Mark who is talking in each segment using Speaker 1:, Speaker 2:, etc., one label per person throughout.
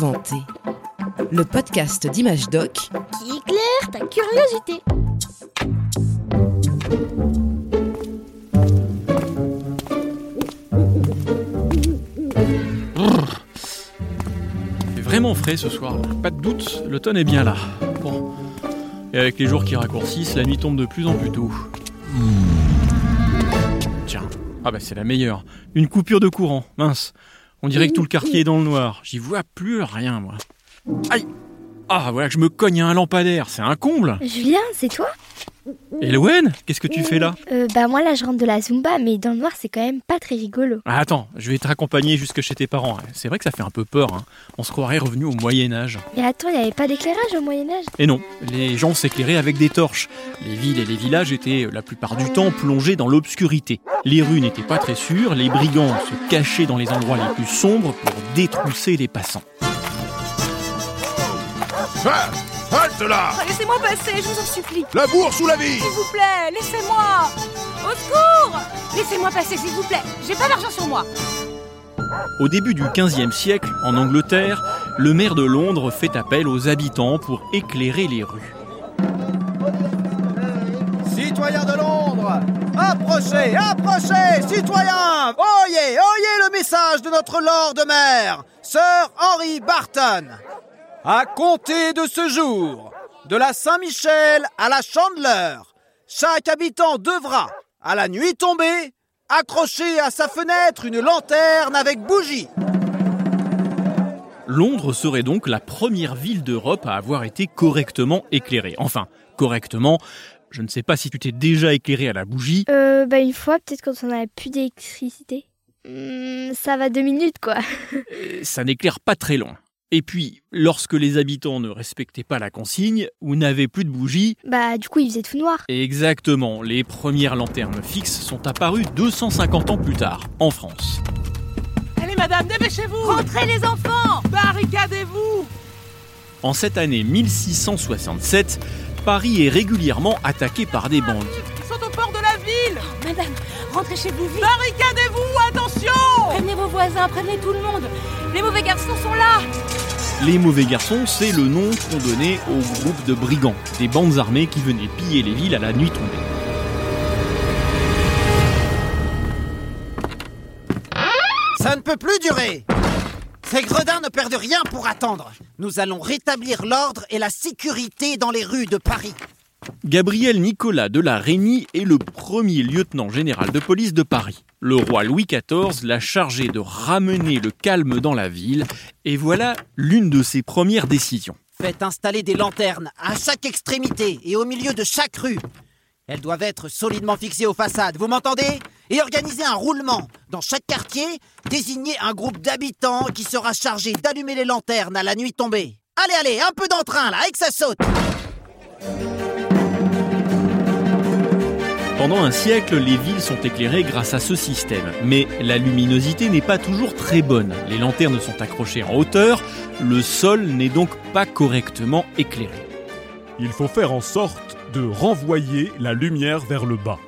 Speaker 1: Inventé, le podcast d'Image Doc
Speaker 2: qui éclaire ta curiosité.
Speaker 3: C'est vraiment frais ce soir, pas de doute, l'automne est bien là. Bon. Et avec les jours qui raccourcissent, la nuit tombe de plus en plus tôt. Tiens, ah bah c'est la meilleure. Une coupure de courant, mince. On dirait que tout le quartier est dans le noir. J'y vois plus rien, moi. Aïe Ah, voilà que je me cogne à un lampadaire, c'est un comble
Speaker 2: Julien, c'est toi?
Speaker 3: Elowen, qu'est-ce que tu fais là
Speaker 2: euh, Bah moi là je rentre de la Zumba, mais dans le noir c'est quand même pas très rigolo.
Speaker 3: Ah, Attends, je vais te raccompagner jusque chez tes parents. C'est vrai que ça fait un peu peur, hein. On se croirait revenu au Moyen-Âge.
Speaker 2: Mais attends, il n'y avait pas d'éclairage au Moyen-Âge?
Speaker 3: Et non, les gens s'éclairaient avec des torches. Les villes et les villages étaient euh, la plupart du temps plongés dans l'obscurité. Les rues n'étaient pas très sûres, les brigands se cachaient dans les endroits les plus sombres pour détrousser les passants.
Speaker 4: Ah, halte là
Speaker 5: Ah, Laissez-moi passer, je vous en supplie.
Speaker 4: La bourse ou la vie
Speaker 5: S'il vous plaît, laissez-moi. Au secours Laissez-moi passer, s'il vous plaît. J'ai pas d'argent sur moi.
Speaker 3: Au début du XVe siècle, en Angleterre, le maire de Londres fait appel aux habitants pour éclairer les rues.
Speaker 6: Citoyens de Londres, approchez, approchez, citoyens Oyez, oyez le message de notre Lord Maire, Sir Henry Barton. À compter de ce jour, de la Saint-Michel à la Chandeleur, chaque habitant devra, à la nuit tombée, accrocher à sa fenêtre une lanterne avec bougie.
Speaker 3: Londres serait donc la première ville d'Europe à avoir été correctement éclairée. Enfin, correctement, je ne sais pas si tu t'es déjà éclairé à la bougie.
Speaker 2: Euh, bah une fois, peut-être quand on avait plus d'électricité. Hmm, ça va deux minutes quoi.
Speaker 3: Ça n'éclaire pas très loin. Et puis, lorsque les habitants ne respectaient pas la consigne ou n'avaient plus de bougies,
Speaker 2: Bah du coup il faisait tout noir.
Speaker 3: exactement, les premières lanternes fixes sont apparues 250 ans plus tard, en France.
Speaker 5: Allez, madame, dépêchez-vous. Rentrez les enfants. Barricadez-vous.
Speaker 3: En cette année 1667, Paris est régulièrement attaqué par des bandits.
Speaker 5: Ils sont au port de la ville.
Speaker 7: Madame, rentrez chez vous vite.
Speaker 5: Barricadez-vous, attention.
Speaker 7: Prévenez vos voisins, prévenez tout le monde. Les mauvais garçons sont là.
Speaker 3: Les mauvais garçons, c'est le nom qu'on donnait au groupe de brigands, des bandes armées qui venaient piller les villes à la nuit tombée.
Speaker 6: Ça ne peut plus durer Ces gredins ne perdent rien pour attendre. Nous allons rétablir l'ordre et la sécurité dans les rues de Paris.
Speaker 3: Gabriel Nicolas de la Reynie est le premier lieutenant général de police de Paris. Le roi Louis XIV l'a chargé de ramener le calme dans la ville, et voilà l'une de ses premières décisions.
Speaker 6: Faites installer des lanternes à chaque extrémité et au milieu de chaque rue. Elles doivent être solidement fixées aux façades, vous m'entendez? Et organisez un roulement. Dans chaque quartier, désignez un groupe d'habitants qui sera chargé d'allumer les lanternes à la nuit tombée. Allez, allez, un peu d'entrain là, et que ça saute
Speaker 3: Pendant un siècle, les villes sont éclairées grâce à ce système. Mais la luminosité n'est pas toujours très bonne. Les lanternes sont accrochées en hauteur, le sol n'est donc pas correctement éclairé.
Speaker 8: Il faut faire en sorte de renvoyer la lumière vers le bas.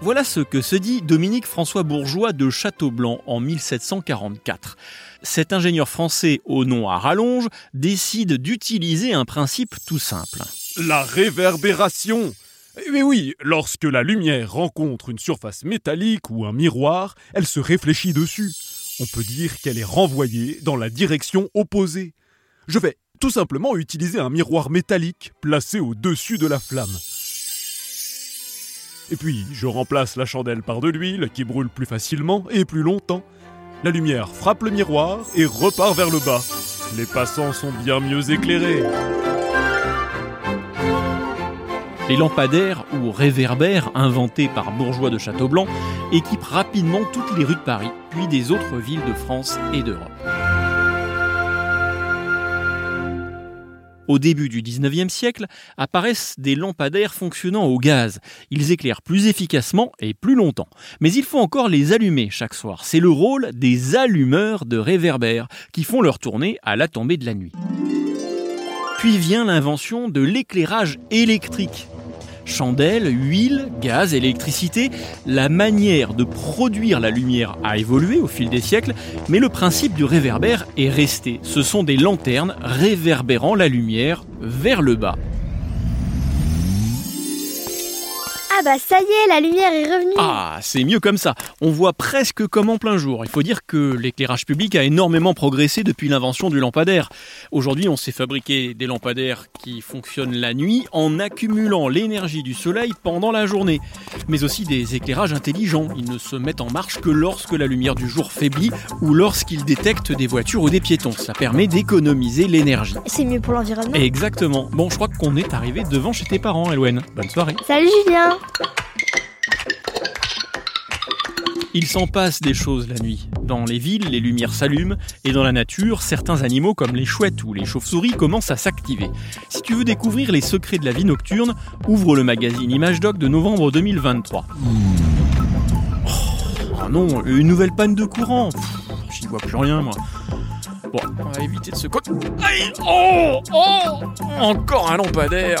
Speaker 3: Voilà ce que se dit Dominique François Bourgeois de Châteaublanc en 1744. Cet ingénieur français au nom à rallonge décide d'utiliser un principe tout simple.
Speaker 8: La réverbération Mais oui, lorsque la lumière rencontre une surface métallique ou un miroir, elle se réfléchit dessus. On peut dire qu'elle est renvoyée dans la direction opposée. Je vais tout simplement utiliser un miroir métallique placé au-dessus de la flamme. Et puis, je remplace la chandelle par de l'huile qui brûle plus facilement et plus longtemps. La lumière frappe le miroir et repart vers le bas. Les passants sont bien mieux éclairés.
Speaker 3: Les lampadaires ou réverbères inventés par Bourgeois de Châteaublanc équipent rapidement toutes les rues de Paris, puis des autres villes de France et d'Europe. Au début du 19e siècle, apparaissent des lampadaires fonctionnant au gaz. Ils éclairent plus efficacement et plus longtemps. Mais il faut encore les allumer chaque soir. C'est le rôle des allumeurs de réverbères qui font leur tournée à la tombée de la nuit. Puis vient l'invention de l'éclairage électrique. Chandelle, huile, gaz, électricité, la manière de produire la lumière a évolué au fil des siècles, mais le principe du réverbère est resté. Ce sont des lanternes réverbérant la lumière vers le bas.
Speaker 2: Ah bah ça y est, la lumière est revenue.
Speaker 3: Ah, c'est mieux comme ça. On voit presque comme en plein jour. Il faut dire que l'éclairage public a énormément progressé depuis l'invention du lampadaire. Aujourd'hui, on sait fabriquer des lampadaires qui fonctionnent la nuit en accumulant l'énergie du soleil pendant la journée. Mais aussi des éclairages intelligents. Ils ne se mettent en marche que lorsque la lumière du jour faiblit ou lorsqu'ils détectent des voitures ou des piétons. Ça permet d'économiser l'énergie.
Speaker 2: C'est mieux pour l'environnement.
Speaker 3: Exactement. Bon, je crois qu'on est arrivé devant chez tes parents, Elouen. Bonne soirée.
Speaker 2: Salut Julien
Speaker 3: Il s'en passe des choses la nuit. Dans les villes, les lumières s'allument et dans la nature, certains animaux comme les chouettes ou les chauves-souris commencent à s'activer. Si tu veux découvrir les secrets de la vie nocturne, ouvre le magazine Image Doc de novembre 2023. Oh non, une nouvelle panne de courant. J'y vois plus rien moi. Bon, on va éviter de se... Aïe Oh Oh Encore un lampadaire